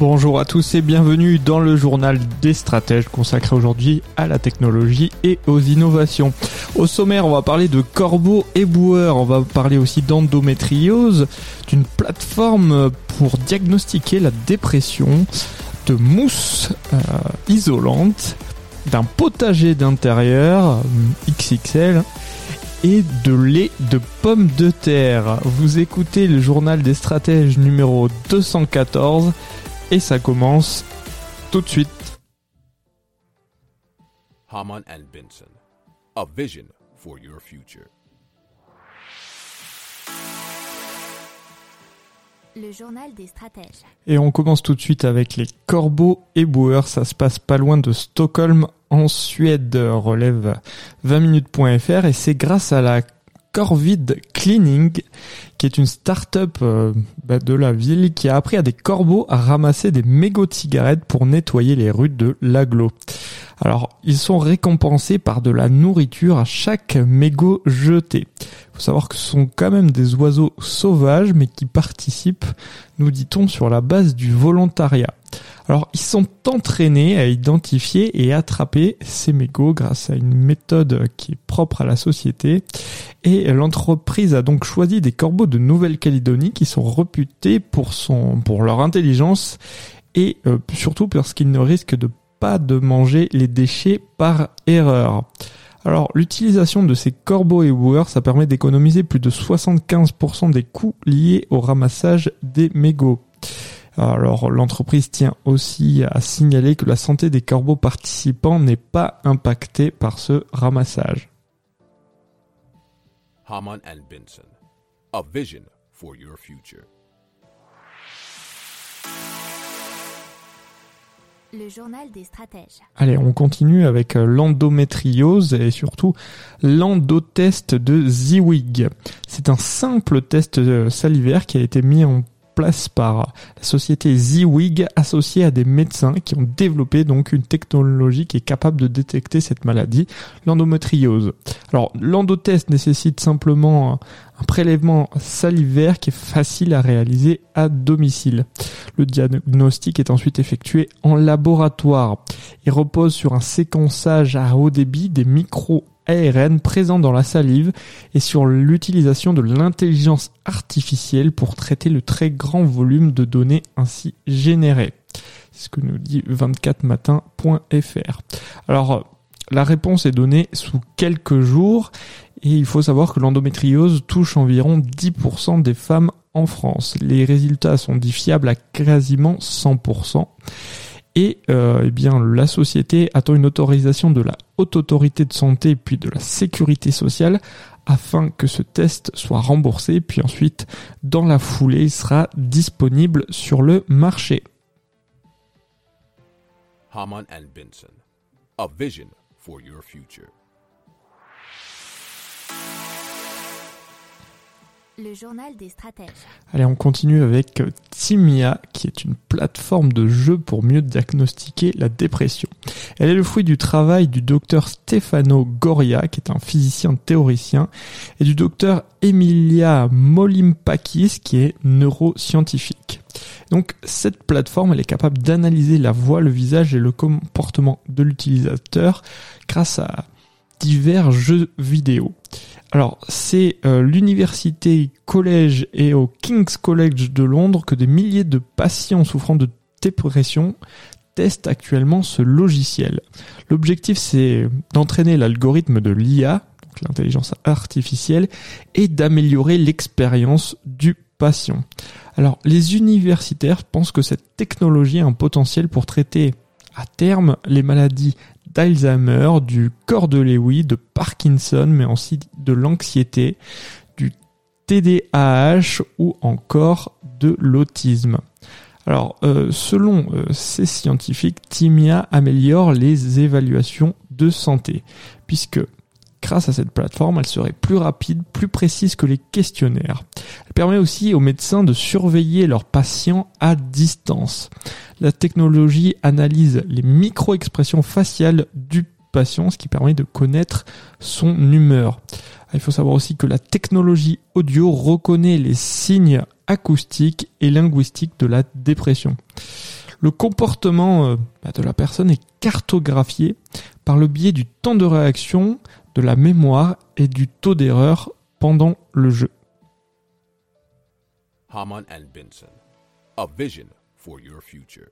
Bonjour à tous et bienvenue dans le journal des stratèges consacré aujourd'hui à la technologie et aux innovations. Au sommaire, on va parler de corbeaux éboueurs, on va parler aussi d'endométriose, d'une plateforme pour diagnostiquer la dépression, de mousse euh, isolante, d'un potager d'intérieur euh, XXL et de lait de pommes de terre. Vous écoutez le journal des stratèges numéro 214 et ça commence tout de suite. Haman and Benson, a vision for your future. Le journal des stratèges. Et on commence tout de suite avec les corbeaux éboueurs. Ça se passe pas loin de Stockholm en Suède, relève 20minutes.fr et c'est grâce à la Corvid Cleaning, qui est une start-up euh, bah, de la ville qui a appris à des corbeaux à ramasser des mégots de cigarettes pour nettoyer les rues de l'aglo. Alors, ils sont récompensés par de la nourriture à chaque mégot jeté. Faut savoir que ce sont quand même des oiseaux sauvages, mais qui participent, nous dit-on, sur la base du volontariat. Alors, ils sont entraînés à identifier et attraper ces mégots grâce à une méthode qui est propre à la société. Et l'entreprise a donc choisi des corbeaux de Nouvelle-Calédonie qui sont réputés pour leur intelligence et euh, surtout parce qu'ils ne risquent de pas de manger les déchets par erreur. Alors, l'utilisation de ces corbeaux éboueurs, ça permet d'économiser plus de 75% des coûts liés au ramassage des mégots. Alors l'entreprise tient aussi à signaler que la santé des corbeaux participants n'est pas impactée par ce ramassage. Haman and Benson, a vision for your future. Le journal des stratèges. Allez, on continue avec euh, l'endométriose et surtout l'endotest de Ziwig. C'est un simple test euh, salivaire qui a été mis en par la société Ziwig associée à des médecins qui ont développé donc une technologie qui est capable de détecter cette maladie, l'endométriose. Alors l'endotest nécessite simplement un prélèvement salivaire qui est facile à réaliser à domicile. Le diagnostic est ensuite effectué en laboratoire. Il repose sur un séquençage à haut débit des micro ARN présents dans la salive et sur l'utilisation de l'intelligence artificielle pour traiter le très grand volume de données ainsi générées. C'est ce que nous dit 24matin.fr. Alors, la réponse est donnée sous quelques jours et il faut savoir que l'endométriose touche environ 10% des femmes en France. Les résultats sont diffiables à quasiment 100%. Et euh, eh bien, la société attend une autorisation de la autorité de santé puis de la sécurité sociale afin que ce test soit remboursé. Puis ensuite, dans la foulée, sera disponible sur le marché. Le journal des stratèges. Allez, on continue avec Timia, qui est une plateforme de jeu pour mieux diagnostiquer la dépression. Elle est le fruit du travail du docteur Stefano Goria, qui est un physicien théoricien, et du docteur Emilia Molimpakis, qui est neuroscientifique. Donc cette plateforme, elle est capable d'analyser la voix, le visage et le comportement de l'utilisateur grâce à divers jeux vidéo. Alors, c'est euh, l'université collège et au King's College de Londres que des milliers de patients souffrant de dépression testent actuellement ce logiciel. L'objectif, c'est d'entraîner l'algorithme de l'IA, donc l'intelligence artificielle, et d'améliorer l'expérience du patient. Alors, les universitaires pensent que cette technologie a un potentiel pour traiter à terme les maladies d'Alzheimer, du corps de Lewy, de Parkinson, mais aussi de l'anxiété, du TDAH ou encore de l'autisme. Alors, euh, selon euh, ces scientifiques, Timia améliore les évaluations de santé, puisque grâce à cette plateforme, elle serait plus rapide, plus précise que les questionnaires. Elle permet aussi aux médecins de surveiller leurs patients à distance. La technologie analyse les micro-expressions faciales du patient, ce qui permet de connaître son humeur. Il faut savoir aussi que la technologie audio reconnaît les signes acoustiques et linguistiques de la dépression. Le comportement euh, bah, de la personne est cartographié par le biais du temps de réaction, de la mémoire et du taux d'erreur pendant le jeu. Haman and Benson. A vision for your future.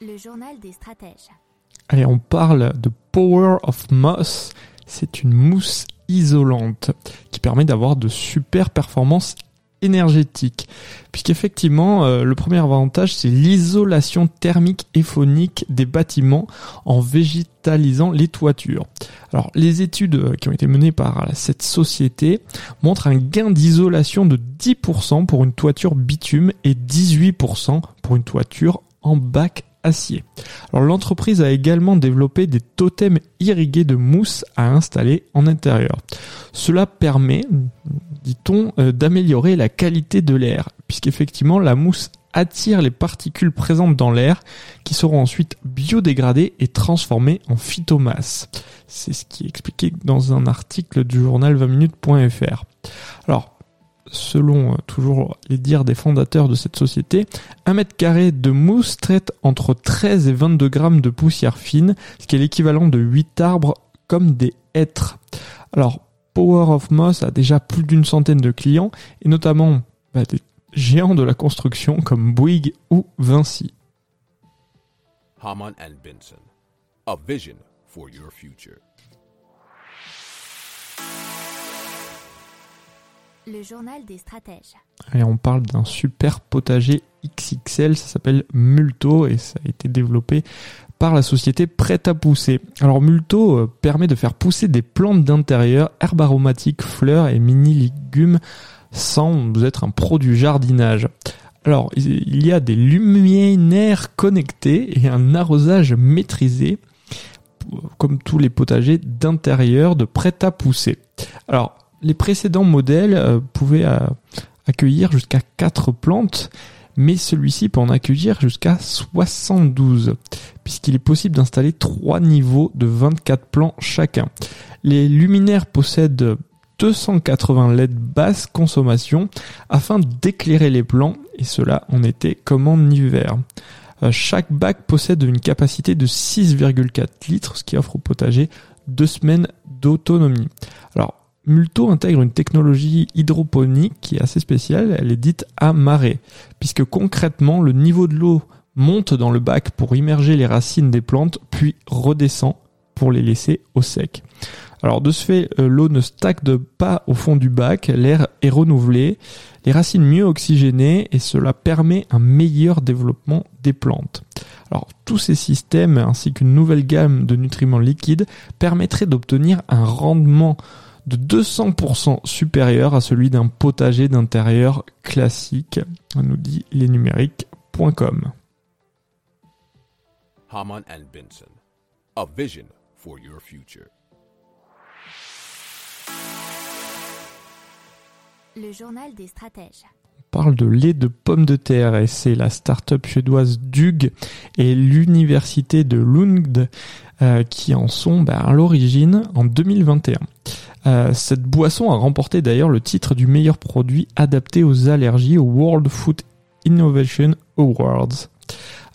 Le journal des stratèges. Allez, on parle de Power of Moss. C'est une mousse isolante qui permet d'avoir de super performances énergétiques. Puisqu'effectivement, euh, le premier avantage, c'est l'isolation thermique et phonique des bâtiments en végétalisant les toitures. Alors, les études euh, qui ont été menées par cette société montrent un gain d'isolation de 10% pour une toiture bitume et 18% pour une toiture en bac Alors l'entreprise a également développé des totems irrigués de mousse à installer en intérieur. Cela permet, dit-on, euh, d'améliorer la qualité de l'air, puisqu'effectivement la mousse attire les particules présentes dans l'air qui seront ensuite biodégradées et transformées en phytomasse. C'est ce qui est expliqué dans un article du journal 20minutes.fr. Alors, selon euh, toujours les dires des fondateurs de cette société, un mètre carré de mousse traite entre 13 et 22 grammes de poussière fine, ce qui est l'équivalent de 8 arbres comme des hêtres. Alors, Power of Moss a déjà plus d'une centaine de clients, et notamment bah, des géants de la construction comme Bouygues ou Vinci. Haman and Benson. A vision for your future. Le journal des stratèges. Et on parle d'un super potager XXL, ça s'appelle Multo et ça a été développé par la société Prêt à pousser. Alors Multo euh, permet de faire pousser des plantes d'intérieur, herbes aromatiques, fleurs et mini légumes sans être un pro du jardinage. Alors, il y a des luminaires connectés et un arrosage maîtrisé, comme tous les potagers d'intérieur de prêt à pousser. Alors, les précédents modèles euh, pouvaient euh, accueillir jusqu'à 4 plantes, mais celui-ci peut en accueillir jusqu'à 72, puisqu'il est possible d'installer 3 niveaux de 24 plants chacun. Les luminaires possèdent 280 LED basse consommation afin d'éclairer les plants, et cela en été comme en hiver. Euh, chaque bac possède une capacité de 6,4 litres, ce qui offre au potager deux semaines d'autonomie. Alors, Multo intègre une technologie hydroponique qui est assez spéciale, elle est dite à marée, puisque concrètement le niveau de l'eau monte dans le bac pour immerger les racines des plantes, puis redescend pour les laisser au sec. Alors de ce fait, euh, l'eau ne stagne pas au fond du bac, l'air est renouvelé, les racines mieux oxygénées et cela permet un meilleur développement des plantes. Alors tous ces systèmes ainsi qu'une nouvelle gamme de nutriments liquides permettraient d'obtenir un rendement de 200% supérieur à celui d'un potager d'intérieur classique, nous dit lesnumériques.com. Haman and Benson. A vision for your future. Le journal des stratèges. On parle de lait de pommes de terre et c'est la start-up suédoise Dug et l'université de Lund euh, qui en sont bah, à l'origine en 2021. Euh, cette boisson a remporté d'ailleurs le titre du meilleur produit adapté aux allergies au World Food Innovation Awards.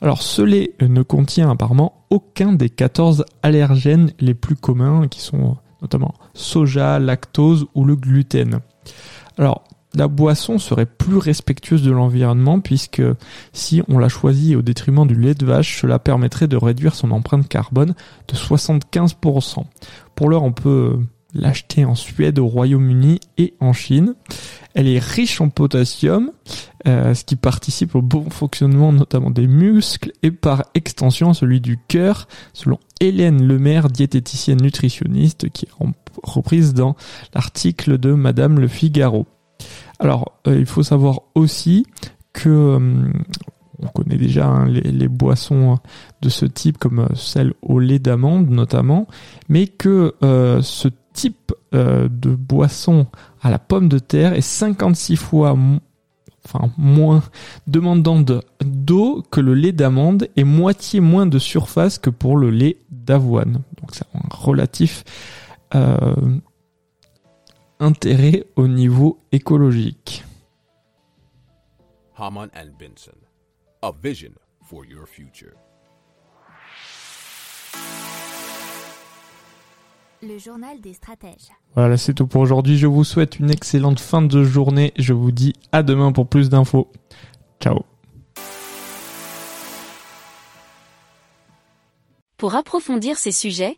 Alors ce lait ne contient apparemment aucun des 14 allergènes les plus communs qui sont notamment soja, lactose ou le gluten. Alors la boisson serait plus respectueuse de l'environnement puisque si on la choisit au détriment du lait de vache, cela permettrait de réduire son empreinte carbone de 75%. Pour l'heure, on peut l'acheter en Suède, au Royaume-Uni et en Chine. Elle est riche en potassium, euh, ce qui participe au bon fonctionnement notamment des muscles et par extension celui du cœur, selon Hélène Lemaire, diététicienne nutritionniste, qui est reprise dans l'article de Madame Le Figaro. Alors, euh, il faut savoir aussi que euh, on connaît déjà hein, les, boissons de ce type, comme euh, celle au lait d'amande notamment, mais que ce type de boisson à la pomme de terre est 56 fois moins demandant de- d'eau que le lait d'amande et moitié moins de surface que pour le lait d'avoine. Donc a un relatif intérêt au niveau écologique. Haman and Benson. A vision for your future. Le journal des stratèges. Voilà, c'est tout pour aujourd'hui. Je vous souhaite une excellente fin de journée. Je vous dis à demain pour plus d'infos. Ciao. Pour approfondir ces sujets,